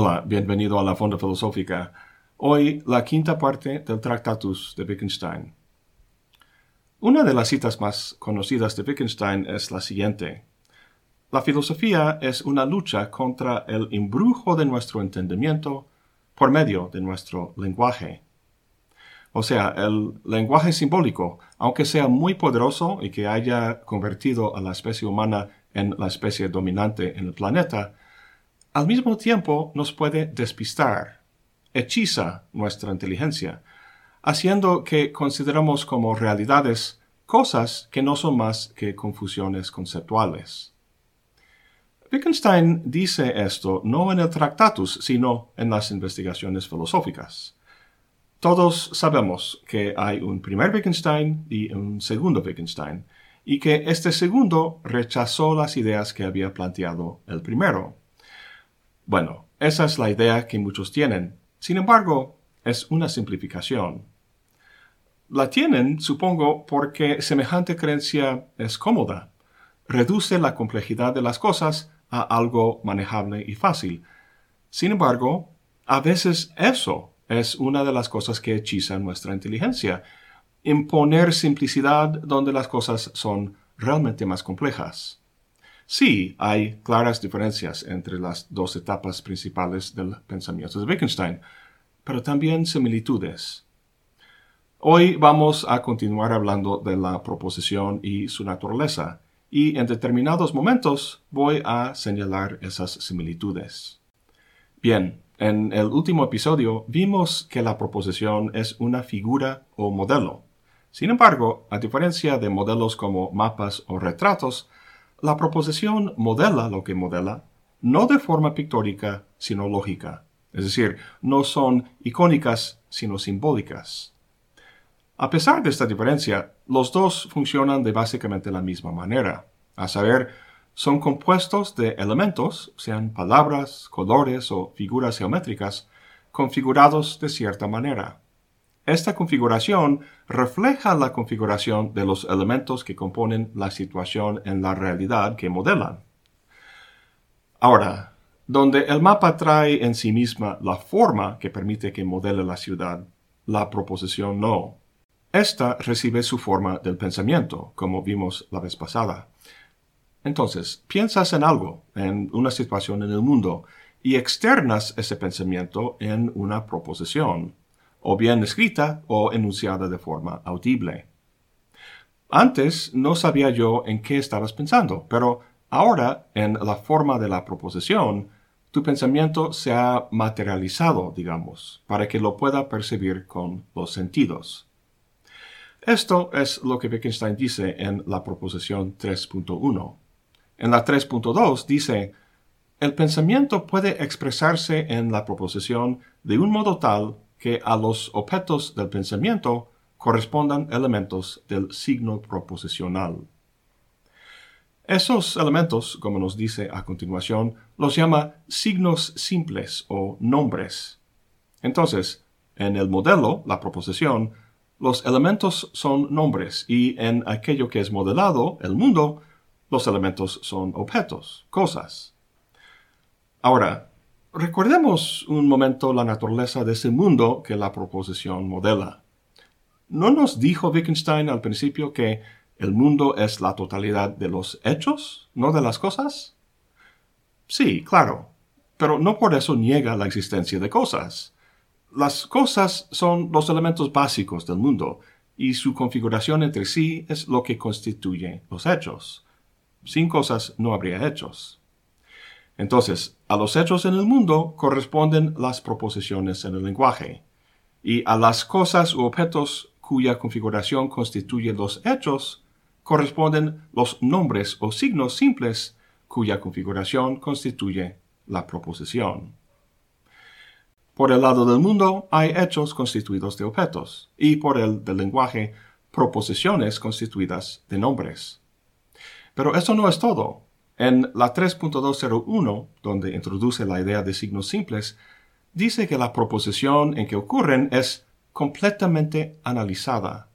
Hola, bienvenido a la Fonda Filosófica. Hoy la quinta parte del Tractatus de Wittgenstein. Una de las citas más conocidas de Wittgenstein es la siguiente. La filosofía es una lucha contra el embrujo de nuestro entendimiento por medio de nuestro lenguaje. O sea, el lenguaje simbólico, aunque sea muy poderoso y que haya convertido a la especie humana en la especie dominante en el planeta, al mismo tiempo nos puede despistar, hechiza nuestra inteligencia, haciendo que consideramos como realidades cosas que no son más que confusiones conceptuales. Wittgenstein dice esto no en el Tractatus, sino en las investigaciones filosóficas. Todos sabemos que hay un primer Wittgenstein y un segundo Wittgenstein, y que este segundo rechazó las ideas que había planteado el primero. Bueno, esa es la idea que muchos tienen. Sin embargo, es una simplificación. La tienen, supongo, porque semejante creencia es cómoda. Reduce la complejidad de las cosas a algo manejable y fácil. Sin embargo, a veces eso es una de las cosas que hechiza nuestra inteligencia. Imponer simplicidad donde las cosas son realmente más complejas. Sí, hay claras diferencias entre las dos etapas principales del pensamiento de Wittgenstein, pero también similitudes. Hoy vamos a continuar hablando de la proposición y su naturaleza, y en determinados momentos voy a señalar esas similitudes. Bien, en el último episodio vimos que la proposición es una figura o modelo. Sin embargo, a diferencia de modelos como mapas o retratos, la proposición modela lo que modela, no de forma pictórica, sino lógica. Es decir, no son icónicas, sino simbólicas. A pesar de esta diferencia, los dos funcionan de básicamente la misma manera, a saber, son compuestos de elementos, sean palabras, colores o figuras geométricas, configurados de cierta manera. Esta configuración refleja la configuración de los elementos que componen la situación en la realidad que modelan. Ahora, donde el mapa trae en sí misma la forma que permite que modele la ciudad, la proposición no. Esta recibe su forma del pensamiento, como vimos la vez pasada. Entonces, piensas en algo, en una situación en el mundo, y externas ese pensamiento en una proposición o bien escrita o enunciada de forma audible. Antes no sabía yo en qué estabas pensando, pero ahora, en la forma de la proposición, tu pensamiento se ha materializado, digamos, para que lo pueda percibir con los sentidos. Esto es lo que Wittgenstein dice en la proposición 3.1. En la 3.2 dice, el pensamiento puede expresarse en la proposición de un modo tal que a los objetos del pensamiento correspondan elementos del signo proposicional. Esos elementos, como nos dice a continuación, los llama signos simples o nombres. Entonces, en el modelo, la proposición, los elementos son nombres y en aquello que es modelado, el mundo, los elementos son objetos, cosas. Ahora, Recordemos un momento la naturaleza de ese mundo que la proposición modela. ¿No nos dijo Wittgenstein al principio que el mundo es la totalidad de los hechos, no de las cosas? Sí, claro, pero no por eso niega la existencia de cosas. Las cosas son los elementos básicos del mundo, y su configuración entre sí es lo que constituye los hechos. Sin cosas no habría hechos. Entonces, a los hechos en el mundo corresponden las proposiciones en el lenguaje, y a las cosas u objetos cuya configuración constituye los hechos corresponden los nombres o signos simples cuya configuración constituye la proposición. Por el lado del mundo hay hechos constituidos de objetos, y por el del lenguaje proposiciones constituidas de nombres. Pero eso no es todo. En la 3.201, donde introduce la idea de signos simples, dice que la proposición en que ocurren es completamente analizada.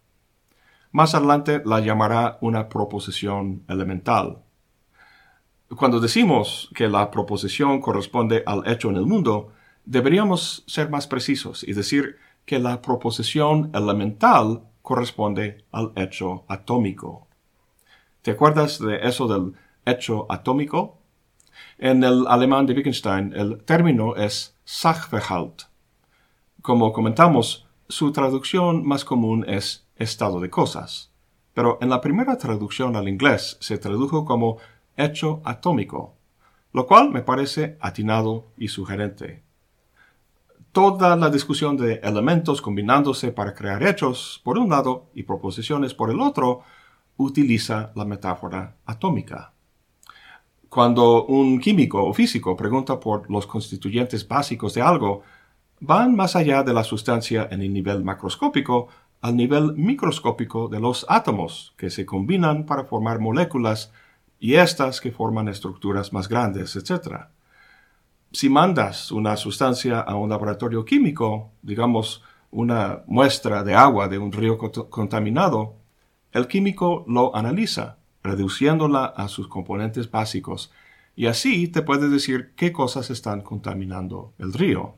Más adelante la llamará una proposición elemental. Cuando decimos que la proposición corresponde al hecho en el mundo, deberíamos ser más precisos y decir que la proposición elemental corresponde al hecho atómico. ¿Te acuerdas de eso del hecho atómico? En el alemán de Wittgenstein el término es Sachverhalt. Como comentamos, su traducción más común es estado de cosas, pero en la primera traducción al inglés se tradujo como hecho atómico, lo cual me parece atinado y sugerente. Toda la discusión de elementos combinándose para crear hechos por un lado y proposiciones por el otro utiliza la metáfora atómica. Cuando un químico o físico pregunta por los constituyentes básicos de algo, van más allá de la sustancia en el nivel macroscópico al nivel microscópico de los átomos que se combinan para formar moléculas y estas que forman estructuras más grandes, etc. Si mandas una sustancia a un laboratorio químico, digamos una muestra de agua de un río contaminado, el químico lo analiza reduciéndola a sus componentes básicos, y así te puede decir qué cosas están contaminando el río.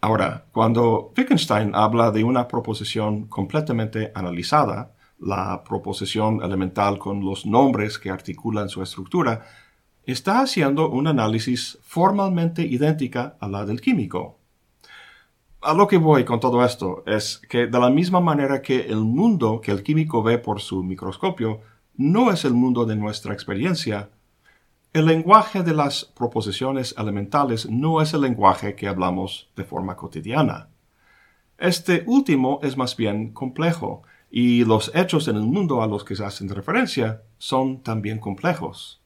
Ahora, cuando Wittgenstein habla de una proposición completamente analizada, la proposición elemental con los nombres que articulan su estructura, está haciendo un análisis formalmente idéntica a la del químico. A lo que voy con todo esto es que de la misma manera que el mundo que el químico ve por su microscopio no es el mundo de nuestra experiencia. El lenguaje de las proposiciones elementales no es el lenguaje que hablamos de forma cotidiana. Este último es más bien complejo, y los hechos en el mundo a los que se hacen referencia son también complejos.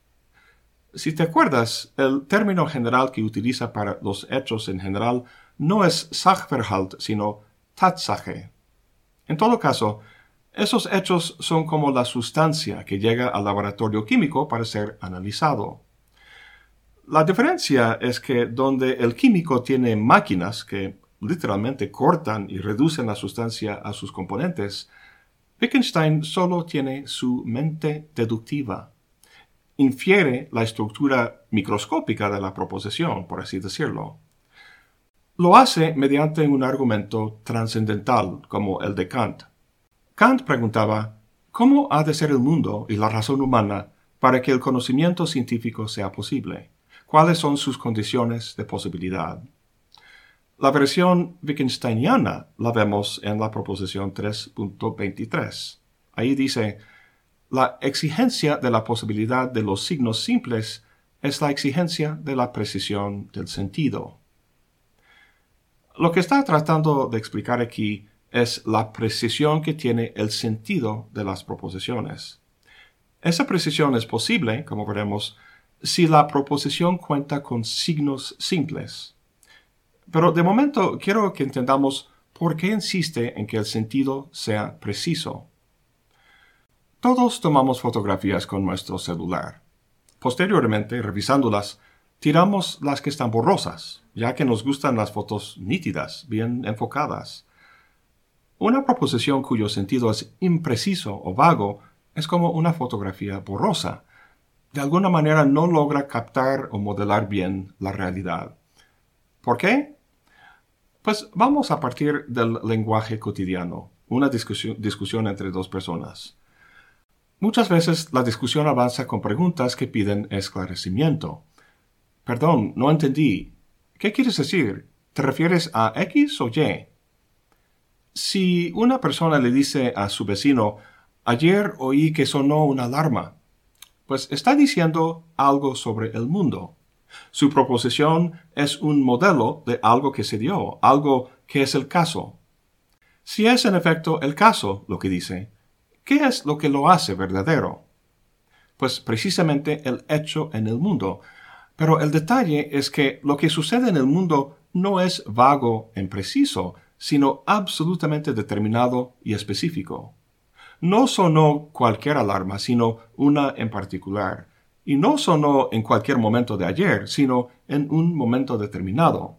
Si te acuerdas, el término general que utiliza para los hechos en general no es Sachverhalt, sino Tatsache. En todo caso, esos hechos son como la sustancia que llega al laboratorio químico para ser analizado. La diferencia es que donde el químico tiene máquinas que literalmente cortan y reducen la sustancia a sus componentes, Wittgenstein solo tiene su mente deductiva. Infiere la estructura microscópica de la proposición, por así decirlo. Lo hace mediante un argumento trascendental como el de Kant. Kant preguntaba, ¿cómo ha de ser el mundo y la razón humana para que el conocimiento científico sea posible? ¿Cuáles son sus condiciones de posibilidad? La versión Wittgensteiniana la vemos en la proposición 3.23. Ahí dice, la exigencia de la posibilidad de los signos simples es la exigencia de la precisión del sentido. Lo que está tratando de explicar aquí es la precisión que tiene el sentido de las proposiciones. Esa precisión es posible, como veremos, si la proposición cuenta con signos simples. Pero de momento quiero que entendamos por qué insiste en que el sentido sea preciso. Todos tomamos fotografías con nuestro celular. Posteriormente, revisándolas, tiramos las que están borrosas, ya que nos gustan las fotos nítidas, bien enfocadas. Una proposición cuyo sentido es impreciso o vago es como una fotografía borrosa. De alguna manera no logra captar o modelar bien la realidad. ¿Por qué? Pues vamos a partir del lenguaje cotidiano, una discusión, entre dos personas. Muchas veces la discusión avanza con preguntas que piden esclarecimiento. Perdón, no entendí. ¿Qué quieres decir? ¿Te refieres a X o Y? Si una persona le dice a su vecino, ayer oí que sonó una alarma, pues está diciendo algo sobre el mundo. Su proposición es un modelo de algo que se dio, algo que es el caso. Si es en efecto el caso lo que dice, ¿qué es lo que lo hace verdadero? Pues precisamente el hecho en el mundo. Pero el detalle es que lo que sucede en el mundo no es vago en preciso, sino absolutamente determinado y específico. No sonó cualquier alarma, sino una en particular. Y no sonó en cualquier momento de ayer, sino en un momento determinado.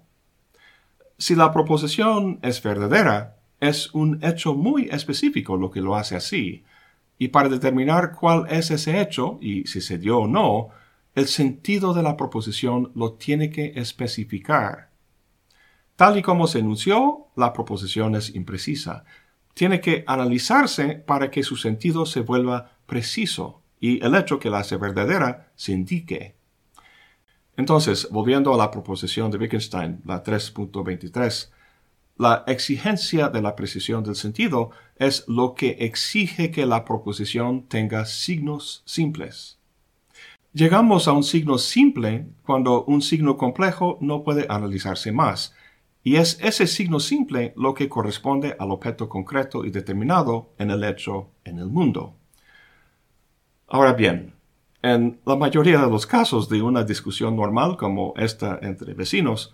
Si la proposición es verdadera, es un hecho muy específico lo que lo hace así. Y para determinar cuál es ese hecho, y si se dio o no, el sentido de la proposición lo tiene que especificar. Tal y como se enunció, la proposición es imprecisa. Tiene que analizarse para que su sentido se vuelva preciso y el hecho que la hace verdadera se indique. Entonces, volviendo a la proposición de Wittgenstein, la 3.23, la exigencia de la precisión del sentido es lo que exige que la proposición tenga signos simples. Llegamos a un signo simple cuando un signo complejo no puede analizarse más, y es ese signo simple lo que corresponde al objeto concreto y determinado en el hecho en el mundo. Ahora bien, en la mayoría de los casos de una discusión normal como esta entre vecinos,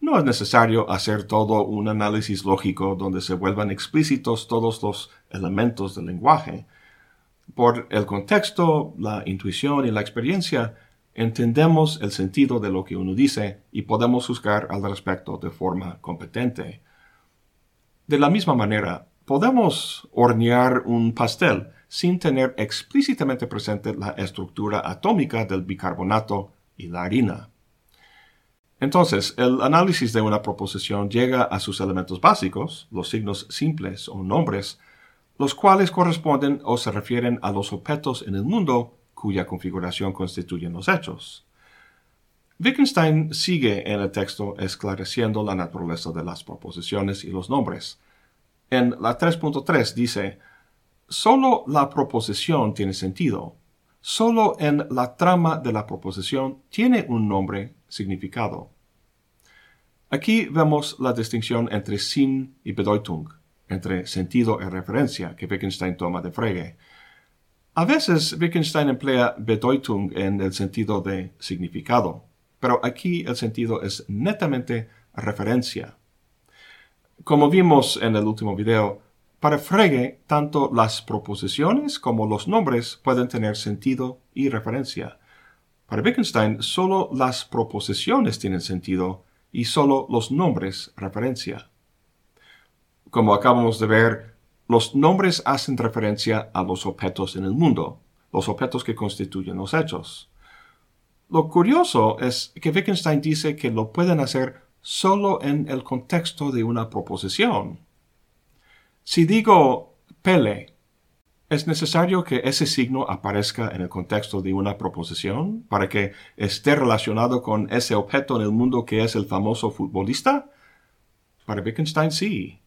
no es necesario hacer todo un análisis lógico donde se vuelvan explícitos todos los elementos del lenguaje. Por el contexto, la intuición y la experiencia, entendemos el sentido de lo que uno dice y podemos juzgar al respecto de forma competente. De la misma manera, podemos hornear un pastel sin tener explícitamente presente la estructura atómica del bicarbonato y la harina. Entonces, el análisis de una proposición llega a sus elementos básicos, los signos simples o nombres, los cuales corresponden o se refieren a los objetos en el mundo cuya configuración constituyen los hechos. Wittgenstein sigue en el texto esclareciendo la naturaleza de las proposiciones y los nombres. En la 3.3 dice, Solo la proposición tiene sentido. Solo en la trama de la proposición tiene un nombre significado. Aquí vemos la distinción entre Sinn y Bedeutung, entre sentido y referencia que Wittgenstein toma de Frege. A veces Wittgenstein emplea Bedeutung en el sentido de significado, pero aquí el sentido es netamente referencia. Como vimos en el último video, para Frege, tanto las proposiciones como los nombres pueden tener sentido y referencia. Para Wittgenstein, solo las proposiciones tienen sentido y solo los nombres referencia. Como acabamos de ver, los nombres hacen referencia a los objetos en el mundo, los objetos que constituyen los hechos. Lo curioso es que Wittgenstein dice que lo pueden hacer solo en el contexto de una proposición. Si digo Pele, ¿es necesario que ese signo aparezca en el contexto de una proposición para que esté relacionado con ese objeto en el mundo que es el famoso futbolista? Para Wittgenstein sí.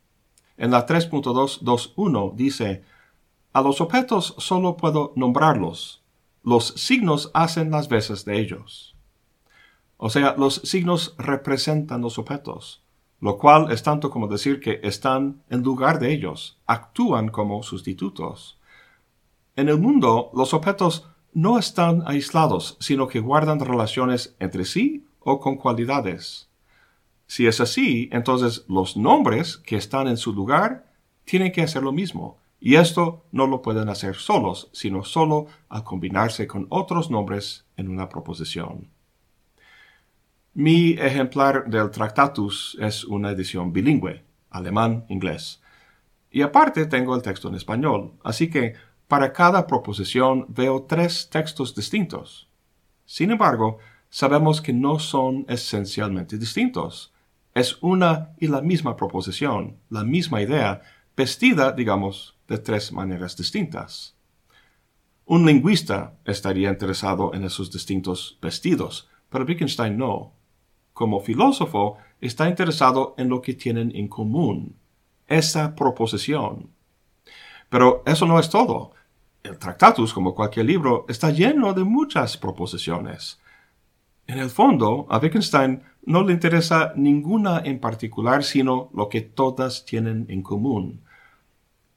En la 3.221 dice, a los objetos solo puedo nombrarlos. Los signos hacen las veces de ellos. O sea, los signos representan los objetos lo cual es tanto como decir que están en lugar de ellos, actúan como sustitutos. En el mundo, los objetos no están aislados, sino que guardan relaciones entre sí o con cualidades. Si es así, entonces los nombres que están en su lugar tienen que hacer lo mismo, y esto no lo pueden hacer solos, sino solo al combinarse con otros nombres en una proposición. Mi ejemplar del Tractatus es una edición bilingüe, alemán-inglés. Y aparte tengo el texto en español, así que para cada proposición veo tres textos distintos. Sin embargo, sabemos que no son esencialmente distintos. Es una y la misma proposición, la misma idea, vestida, digamos, de tres maneras distintas. Un lingüista estaría interesado en esos distintos vestidos, pero Wittgenstein no como filósofo, está interesado en lo que tienen en común, esa proposición. Pero eso no es todo. El Tractatus, como cualquier libro, está lleno de muchas proposiciones. En el fondo, a Wittgenstein no le interesa ninguna en particular, sino lo que todas tienen en común.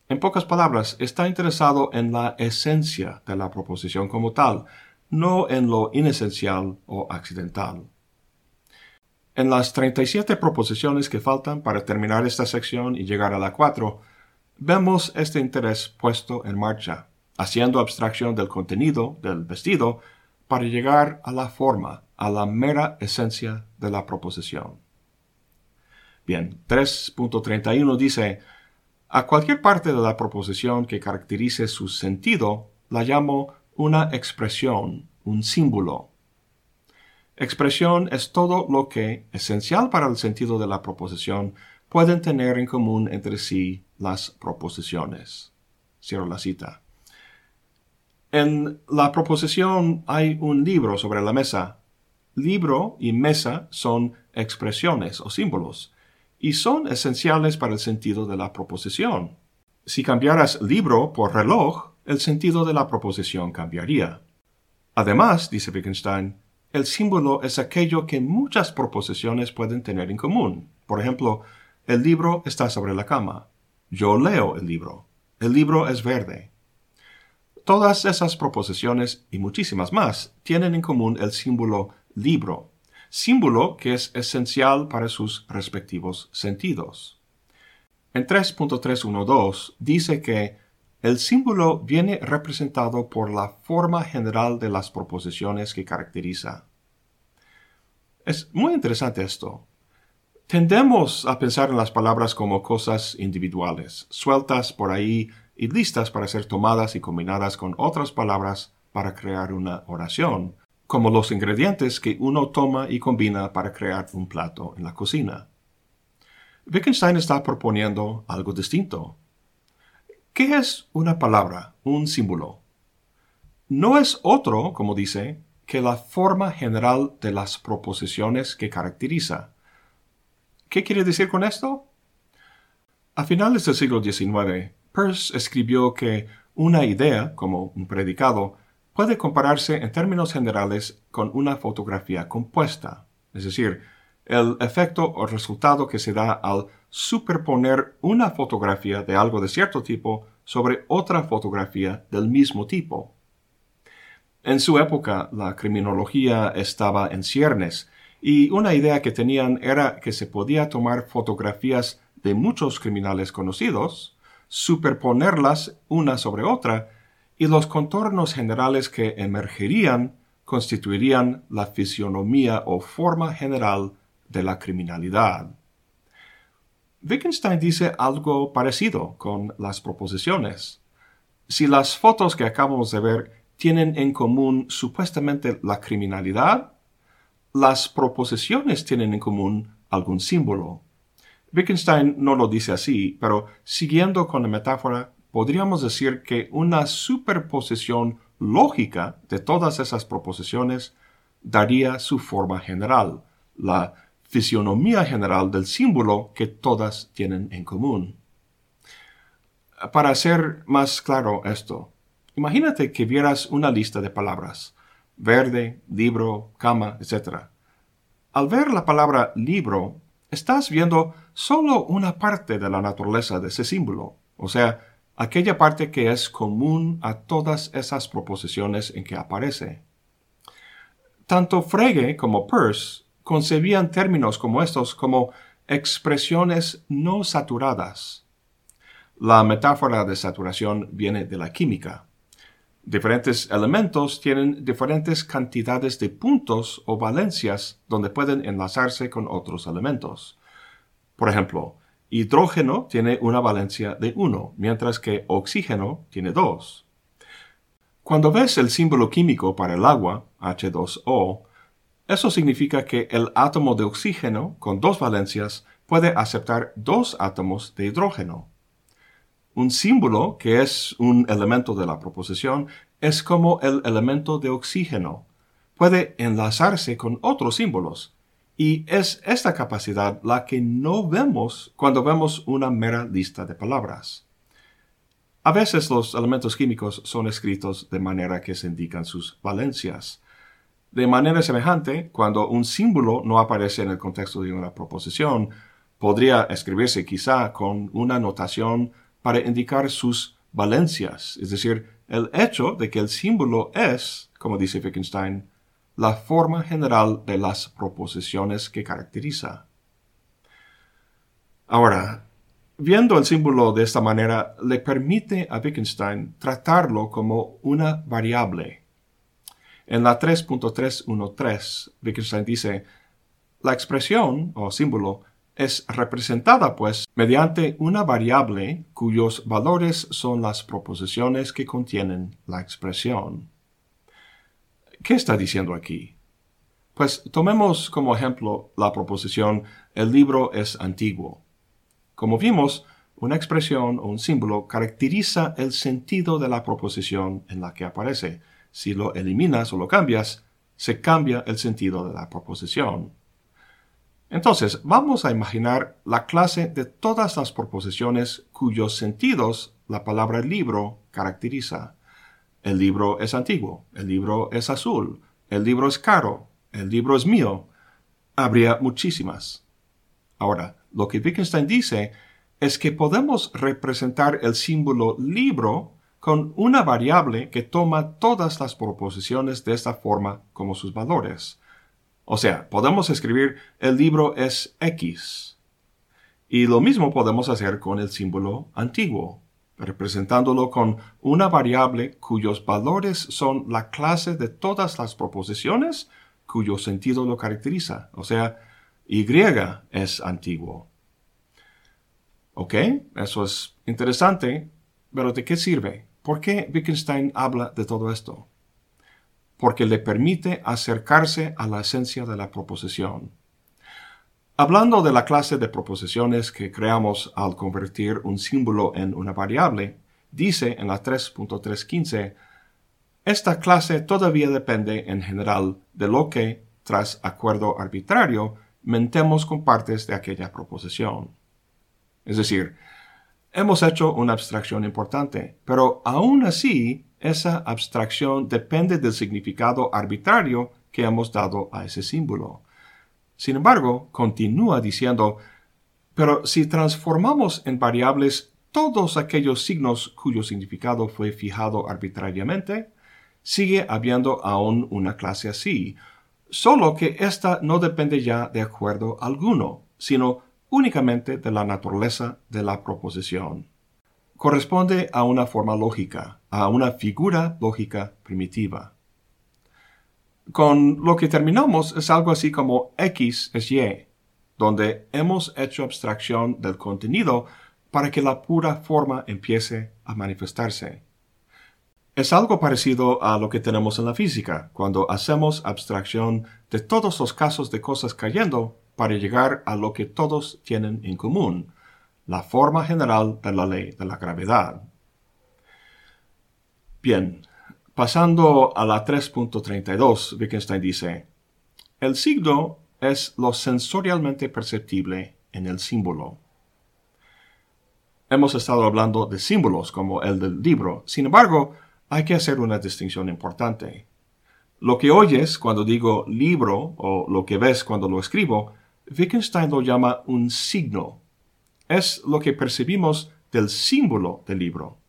En pocas palabras, está interesado en la esencia de la proposición como tal, no en lo inesencial o accidental. En las 37 proposiciones que faltan para terminar esta sección y llegar a la 4, vemos este interés puesto en marcha, haciendo abstracción del contenido del vestido para llegar a la forma, a la mera esencia de la proposición. Bien, 3.31 dice, a cualquier parte de la proposición que caracterice su sentido, la llamo una expresión, un símbolo, Expresión es todo lo que, esencial para el sentido de la proposición, pueden tener en común entre sí las proposiciones. Cierro la cita. En la proposición hay un libro sobre la mesa. Libro y mesa son expresiones o símbolos, y son esenciales para el sentido de la proposición. Si cambiaras libro por reloj, el sentido de la proposición cambiaría. Además, dice Wittgenstein, el símbolo es aquello que muchas proposiciones pueden tener en común. Por ejemplo, el libro está sobre la cama. Yo leo el libro. El libro es verde. Todas esas proposiciones y muchísimas más tienen en común el símbolo libro, símbolo que es esencial para sus respectivos sentidos. En 3.312 dice que el símbolo viene representado por la forma general de las proposiciones que caracteriza. Es muy interesante esto. Tendemos a pensar en las palabras como cosas individuales, sueltas por ahí y listas para ser tomadas y combinadas con otras palabras para crear una oración, como los ingredientes que uno toma y combina para crear un plato en la cocina. Wittgenstein está proponiendo algo distinto. ¿Qué es una palabra, un símbolo? No es otro, como dice, que la forma general de las proposiciones que caracteriza. ¿Qué quiere decir con esto? A finales del siglo XIX, Peirce escribió que una idea, como un predicado, puede compararse en términos generales con una fotografía compuesta, es decir, el efecto o resultado que se da al superponer una fotografía de algo de cierto tipo sobre otra fotografía del mismo tipo. En su época, la criminología estaba en ciernes, y una idea que tenían era que se podía tomar fotografías de muchos criminales conocidos, superponerlas una sobre otra, y los contornos generales que emergerían constituirían la fisionomía o forma general de la criminalidad. Wittgenstein dice algo parecido con las proposiciones. Si las fotos que acabamos de ver tienen en común supuestamente la criminalidad, las proposiciones tienen en común algún símbolo. Wittgenstein no lo dice así, pero siguiendo con la metáfora, podríamos decir que una superposición lógica de todas esas proposiciones daría su forma general, la fisionomía general del símbolo que todas tienen en común. Para hacer más claro esto, imagínate que vieras una lista de palabras, verde, libro, cama, etc. Al ver la palabra libro, estás viendo solo una parte de la naturaleza de ese símbolo, o sea, aquella parte que es común a todas esas proposiciones en que aparece. Tanto Frege como Peirce concebían términos como estos como expresiones no saturadas. La metáfora de saturación viene de la química. Diferentes elementos tienen diferentes cantidades de puntos o valencias donde pueden enlazarse con otros elementos. Por ejemplo, hidrógeno tiene una valencia de 1, mientras que oxígeno tiene 2. Cuando ves el símbolo químico para el agua, H2O, eso significa que el átomo de oxígeno con dos valencias puede aceptar dos átomos de hidrógeno. Un símbolo, que es un elemento de la proposición, es como el elemento de oxígeno. Puede enlazarse con otros símbolos. Y es esta capacidad la que no vemos cuando vemos una mera lista de palabras. A veces los elementos químicos son escritos de manera que se indican sus valencias. De manera semejante, cuando un símbolo no aparece en el contexto de una proposición, podría escribirse quizá con una notación para indicar sus valencias, es decir, el hecho de que el símbolo es, como dice Wittgenstein, la forma general de las proposiciones que caracteriza. Ahora, viendo el símbolo de esta manera, le permite a Wittgenstein tratarlo como una variable en la 3.313, Wittgenstein dice, la expresión o símbolo es representada, pues, mediante una variable cuyos valores son las proposiciones que contienen la expresión. ¿Qué está diciendo aquí? Pues tomemos como ejemplo la proposición el libro es antiguo. Como vimos, una expresión o un símbolo caracteriza el sentido de la proposición en la que aparece. Si lo eliminas o lo cambias, se cambia el sentido de la proposición. Entonces, vamos a imaginar la clase de todas las proposiciones cuyos sentidos la palabra libro caracteriza. El libro es antiguo, el libro es azul, el libro es caro, el libro es mío. Habría muchísimas. Ahora, lo que Wittgenstein dice es que podemos representar el símbolo libro con una variable que toma todas las proposiciones de esta forma como sus valores. O sea, podemos escribir el libro es X. Y lo mismo podemos hacer con el símbolo antiguo, representándolo con una variable cuyos valores son la clase de todas las proposiciones cuyo sentido lo caracteriza. O sea, Y es antiguo. ¿Ok? Eso es interesante, pero ¿de qué sirve? ¿Por qué Wittgenstein habla de todo esto? Porque le permite acercarse a la esencia de la proposición. Hablando de la clase de proposiciones que creamos al convertir un símbolo en una variable, dice en la 3.315, esta clase todavía depende en general de lo que, tras acuerdo arbitrario, mentemos con partes de aquella proposición. Es decir, hemos hecho una abstracción importante, pero aún así esa abstracción depende del significado arbitrario que hemos dado a ese símbolo. Sin embargo, continúa diciendo, pero si transformamos en variables todos aquellos signos cuyo significado fue fijado arbitrariamente, sigue habiendo aún una clase así, solo que ésta no depende ya de acuerdo alguno, sino únicamente de la naturaleza de la proposición. Corresponde a una forma lógica, a una figura lógica primitiva. Con lo que terminamos es algo así como X es Y, donde hemos hecho abstracción del contenido para que la pura forma empiece a manifestarse. Es algo parecido a lo que tenemos en la física, cuando hacemos abstracción de todos los casos de cosas cayendo para llegar a lo que todos tienen en común, la forma general de la ley de la gravedad. Bien, pasando a la 3.32, Wittgenstein dice, el signo es lo sensorialmente perceptible en el símbolo. Hemos estado hablando de símbolos como el del libro, sin embargo, hay que hacer una distinción importante. Lo que oyes cuando digo libro o lo que ves cuando lo escribo Wittgenstein lo llama un signo. Es lo que percibimos del símbolo del libro.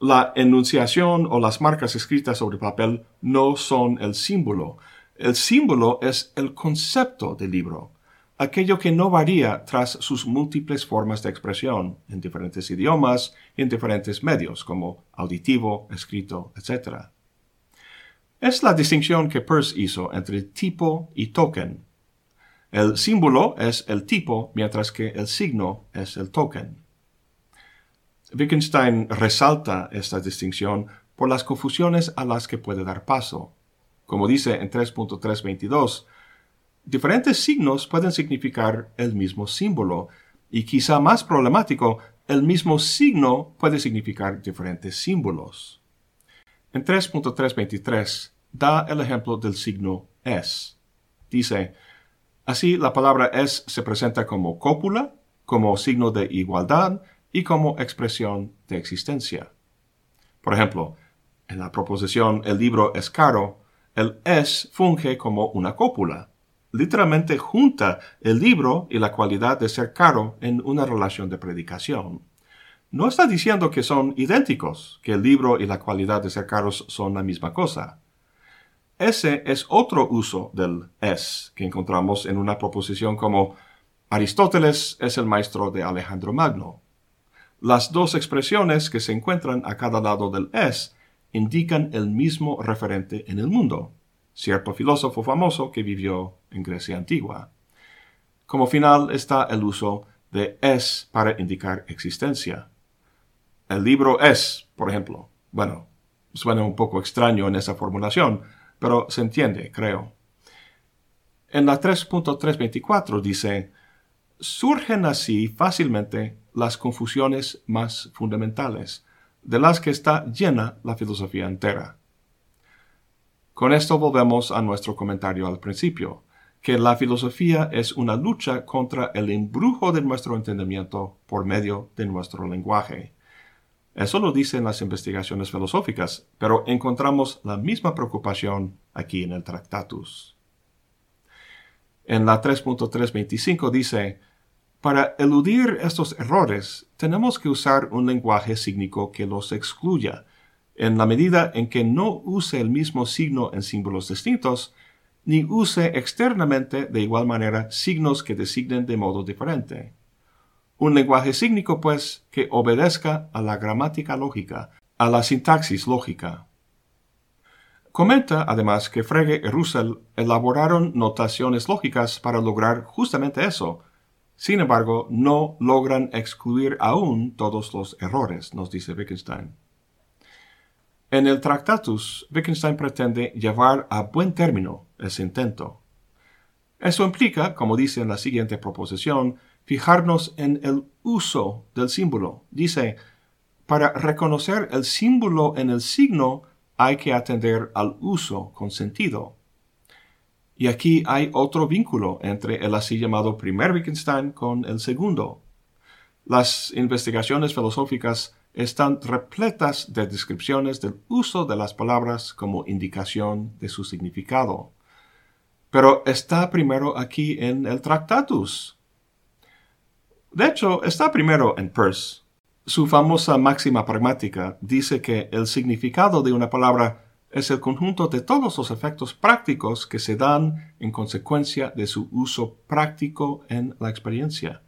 La enunciación o las marcas escritas sobre papel no son el símbolo. El símbolo es el concepto del libro, aquello que no varía tras sus múltiples formas de expresión en diferentes idiomas en diferentes medios, como auditivo, escrito, etc. Es la distinción que Peirce hizo entre tipo y token, el símbolo es el tipo, mientras que el signo es el token. Wittgenstein resalta esta distinción por las confusiones a las que puede dar paso. Como dice en 3.322, diferentes signos pueden significar el mismo símbolo, y quizá más problemático, el mismo signo puede significar diferentes símbolos. En 3.323 da el ejemplo del signo es. Dice, Así, la palabra es se presenta como cópula, como signo de igualdad y como expresión de existencia. Por ejemplo, en la proposición el libro es caro, el es funge como una cópula. Literalmente junta el libro y la cualidad de ser caro en una relación de predicación. No está diciendo que son idénticos, que el libro y la cualidad de ser caros son la misma cosa. Ese es otro uso del es que encontramos en una proposición como Aristóteles es el maestro de Alejandro Magno. Las dos expresiones que se encuentran a cada lado del es indican el mismo referente en el mundo, cierto filósofo famoso que vivió en Grecia antigua. Como final está el uso de es para indicar existencia. El libro es, por ejemplo. Bueno, suena un poco extraño en esa formulación, pero se entiende, creo. En la 3.324 dice, surgen así fácilmente las confusiones más fundamentales, de las que está llena la filosofía entera. Con esto volvemos a nuestro comentario al principio, que la filosofía es una lucha contra el embrujo de nuestro entendimiento por medio de nuestro lenguaje. Eso lo dicen las investigaciones filosóficas, pero encontramos la misma preocupación aquí en el Tractatus. En la 3.325 dice, para eludir estos errores, tenemos que usar un lenguaje sígnico que los excluya, en la medida en que no use el mismo signo en símbolos distintos, ni use externamente de igual manera signos que designen de modo diferente. Un lenguaje sígnico, pues, que obedezca a la gramática lógica, a la sintaxis lógica. Comenta, además, que Frege y Russell elaboraron notaciones lógicas para lograr justamente eso. Sin embargo, no logran excluir aún todos los errores, nos dice Wittgenstein. En el Tractatus, Wittgenstein pretende llevar a buen término ese intento. Eso implica, como dice en la siguiente proposición, fijarnos en el uso del símbolo. Dice, para reconocer el símbolo en el signo hay que atender al uso con sentido. Y aquí hay otro vínculo entre el así llamado primer Wittgenstein con el segundo. Las investigaciones filosóficas están repletas de descripciones del uso de las palabras como indicación de su significado. Pero está primero aquí en el Tractatus, de hecho, está primero en Peirce. Su famosa máxima pragmática dice que el significado de una palabra es el conjunto de todos los efectos prácticos que se dan en consecuencia de su uso práctico en la experiencia.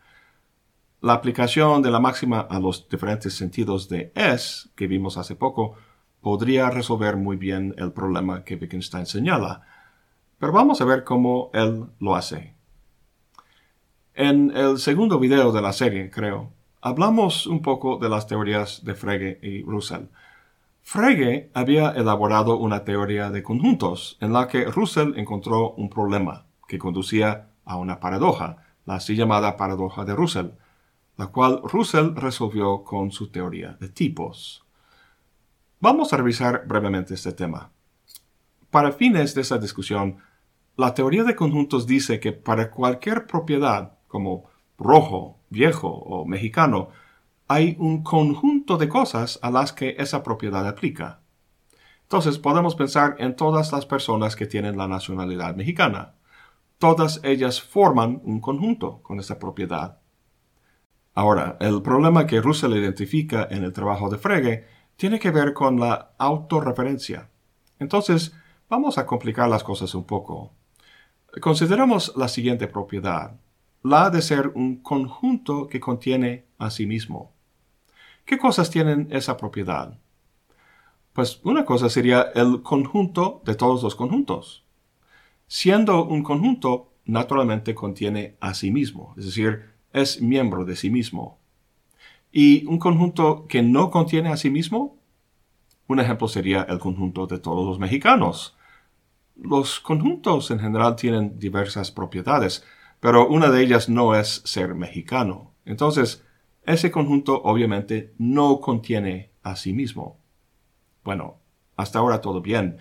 La aplicación de la máxima a los diferentes sentidos de es, que vimos hace poco, podría resolver muy bien el problema que Wittgenstein señala, pero vamos a ver cómo él lo hace. En el segundo video de la serie, creo, hablamos un poco de las teorías de Frege y Russell. Frege había elaborado una teoría de conjuntos en la que Russell encontró un problema que conducía a una paradoja, la así llamada paradoja de Russell, la cual Russell resolvió con su teoría de tipos. Vamos a revisar brevemente este tema. Para fines de esa discusión, la teoría de conjuntos dice que para cualquier propiedad como rojo, viejo o mexicano, hay un conjunto de cosas a las que esa propiedad aplica. Entonces podemos pensar en todas las personas que tienen la nacionalidad mexicana. Todas ellas forman un conjunto con esa propiedad. Ahora, el problema que Russell identifica en el trabajo de Frege tiene que ver con la autorreferencia. Entonces, vamos a complicar las cosas un poco. Consideramos la siguiente propiedad la de ser un conjunto que contiene a sí mismo. ¿Qué cosas tienen esa propiedad? Pues una cosa sería el conjunto de todos los conjuntos. Siendo un conjunto, naturalmente contiene a sí mismo, es decir, es miembro de sí mismo. ¿Y un conjunto que no contiene a sí mismo? Un ejemplo sería el conjunto de todos los mexicanos. Los conjuntos en general tienen diversas propiedades, pero una de ellas no es ser mexicano. Entonces, ese conjunto obviamente no contiene a sí mismo. Bueno, hasta ahora todo bien,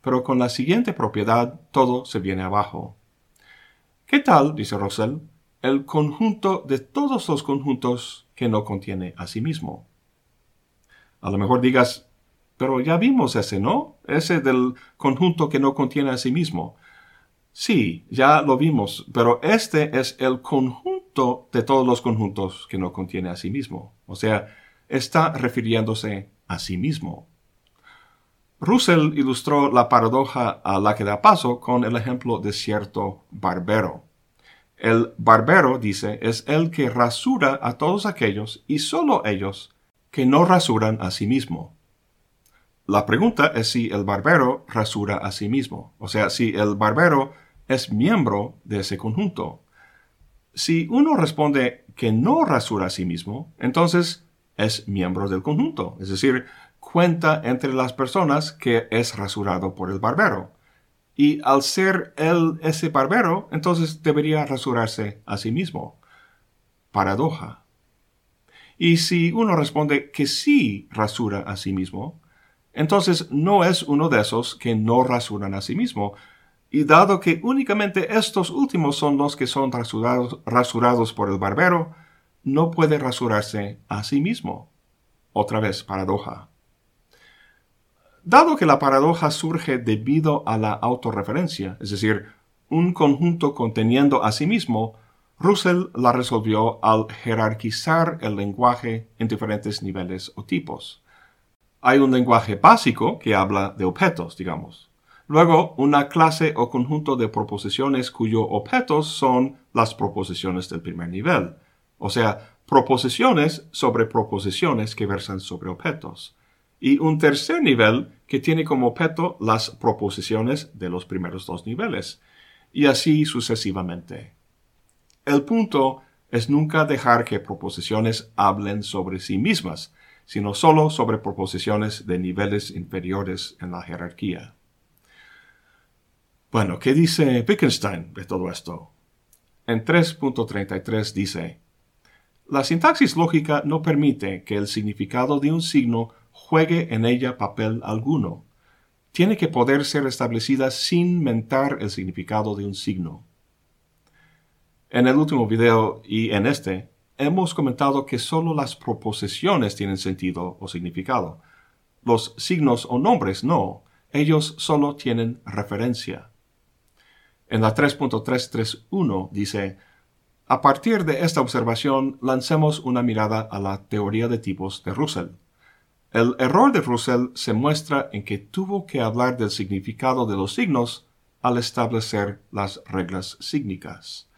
pero con la siguiente propiedad todo se viene abajo. ¿Qué tal, dice Russell, el conjunto de todos los conjuntos que no contiene a sí mismo? A lo mejor digas, pero ya vimos ese, ¿no? Ese del conjunto que no contiene a sí mismo. Sí, ya lo vimos, pero este es el conjunto de todos los conjuntos que no contiene a sí mismo. O sea, está refiriéndose a sí mismo. Russell ilustró la paradoja a la que da paso con el ejemplo de cierto barbero. El barbero, dice, es el que rasura a todos aquellos y solo ellos que no rasuran a sí mismo. La pregunta es si el barbero rasura a sí mismo, o sea, si el barbero es miembro de ese conjunto. Si uno responde que no rasura a sí mismo, entonces es miembro del conjunto, es decir, cuenta entre las personas que es rasurado por el barbero. y al ser él ese barbero, entonces debería rasurarse a sí mismo. Paradoja. Y si uno responde que sí rasura a sí mismo, entonces no es uno de esos que no rasuran a sí mismo. Y dado que únicamente estos últimos son los que son rasurados, por el barbero, no puede rasurarse a sí mismo. Otra vez, paradoja. Dado que la paradoja surge debido a la autorreferencia, es decir, un conjunto conteniendo a sí mismo, Russell la resolvió al jerarquizar el lenguaje en diferentes niveles o tipos. Hay un lenguaje básico que habla de objetos, digamos. Luego, una clase o conjunto de proposiciones cuyos objetos son las proposiciones del primer nivel, o sea, proposiciones sobre proposiciones que versan sobre objetos y un tercer nivel que tiene como objeto las proposiciones de los primeros dos niveles, y así sucesivamente. El punto es nunca dejar que proposiciones hablen sobre sí mismas, sino solo sobre proposiciones de niveles inferiores en la jerarquía. Bueno, ¿qué dice Wittgenstein de todo esto? En 3.33 dice, La sintaxis lógica no permite que el significado de un signo juegue en ella papel alguno. Tiene que poder ser establecida sin mentar el significado de un signo. En el último video y en este, hemos comentado que solo las proposiciones tienen sentido o significado. Los signos o nombres no, ellos solo tienen referencia. En la 3.331 dice, a partir de esta observación lancemos una mirada a la teoría de tipos de Russell. El error de Russell se muestra en que tuvo que hablar del significado de los signos al establecer las reglas sígnicas.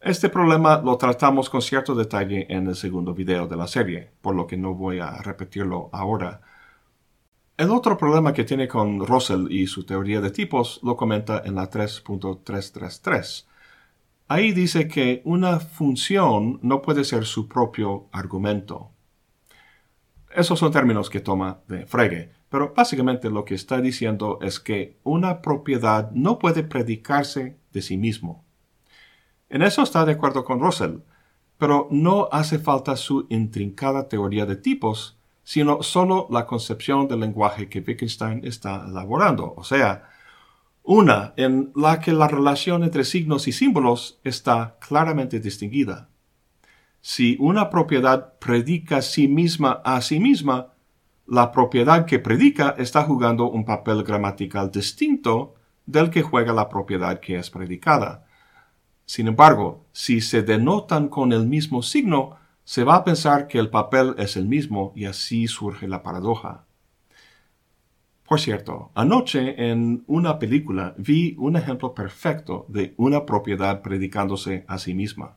Este problema lo tratamos con cierto detalle en el segundo video de la serie, por lo que no voy a repetirlo ahora. El otro problema que tiene con Russell y su teoría de tipos lo comenta en la 3.333. Ahí dice que una función no puede ser su propio argumento. Esos son términos que toma de Frege, pero básicamente lo que está diciendo es que una propiedad no puede predicarse de sí mismo. En eso está de acuerdo con Russell, pero no hace falta su intrincada teoría de tipos, sino solo la concepción del lenguaje que Wittgenstein está elaborando, o sea, una en la que la relación entre signos y símbolos está claramente distinguida. Si una propiedad predica sí misma a sí misma, la propiedad que predica está jugando un papel gramatical distinto del que juega la propiedad que es predicada. Sin embargo, si se denotan con el mismo signo, se va a pensar que el papel es el mismo y así surge la paradoja. Por cierto, anoche en una película vi un ejemplo perfecto de una propiedad predicándose a sí misma.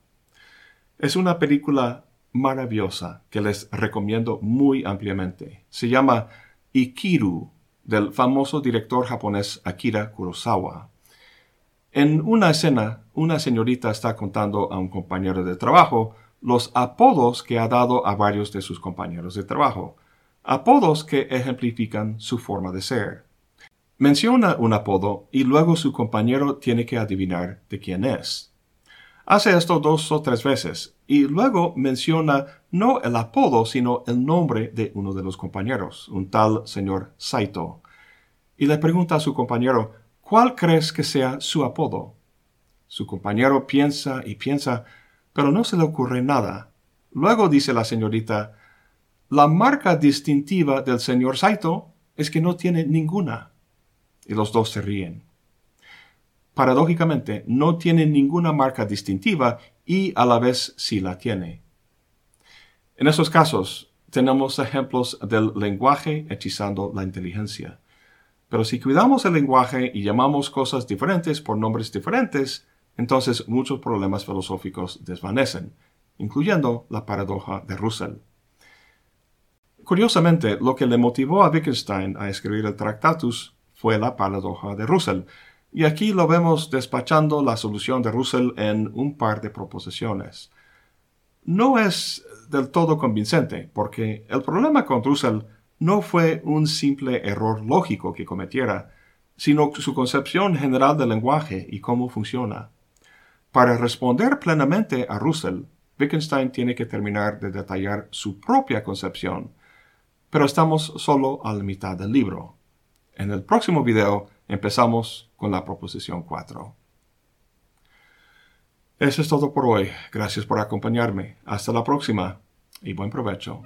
Es una película maravillosa que les recomiendo muy ampliamente. Se llama Ikiru, del famoso director japonés Akira Kurosawa. En una escena, una señorita está contando a un compañero de trabajo los apodos que ha dado a varios de sus compañeros de trabajo, apodos que ejemplifican su forma de ser. Menciona un apodo y luego su compañero tiene que adivinar de quién es. Hace esto dos o tres veces y luego menciona no el apodo, sino el nombre de uno de los compañeros, un tal señor Saito. Y le pregunta a su compañero, ¿cuál crees que sea su apodo? Su compañero piensa y piensa, pero no se le ocurre nada. Luego dice la señorita, la marca distintiva del señor Saito es que no tiene ninguna. Y los dos se ríen paradójicamente no tiene ninguna marca distintiva y a la vez sí la tiene. En esos casos, tenemos ejemplos del lenguaje hechizando la inteligencia. Pero si cuidamos el lenguaje y llamamos cosas diferentes por nombres diferentes, entonces muchos problemas filosóficos desvanecen, incluyendo la paradoja de Russell. Curiosamente, lo que le motivó a Wittgenstein a escribir el Tractatus fue la paradoja de Russell, y aquí lo vemos despachando la solución de Russell en un par de proposiciones. No es del todo convincente, porque el problema con Russell no fue un simple error lógico que cometiera, sino su concepción general del lenguaje y cómo funciona. Para responder plenamente a Russell, Wittgenstein tiene que terminar de detallar su propia concepción, pero estamos solo a la mitad del libro. En el próximo video empezamos con la proposición 4. Eso es todo por hoy. Gracias por acompañarme. Hasta la próxima y buen provecho.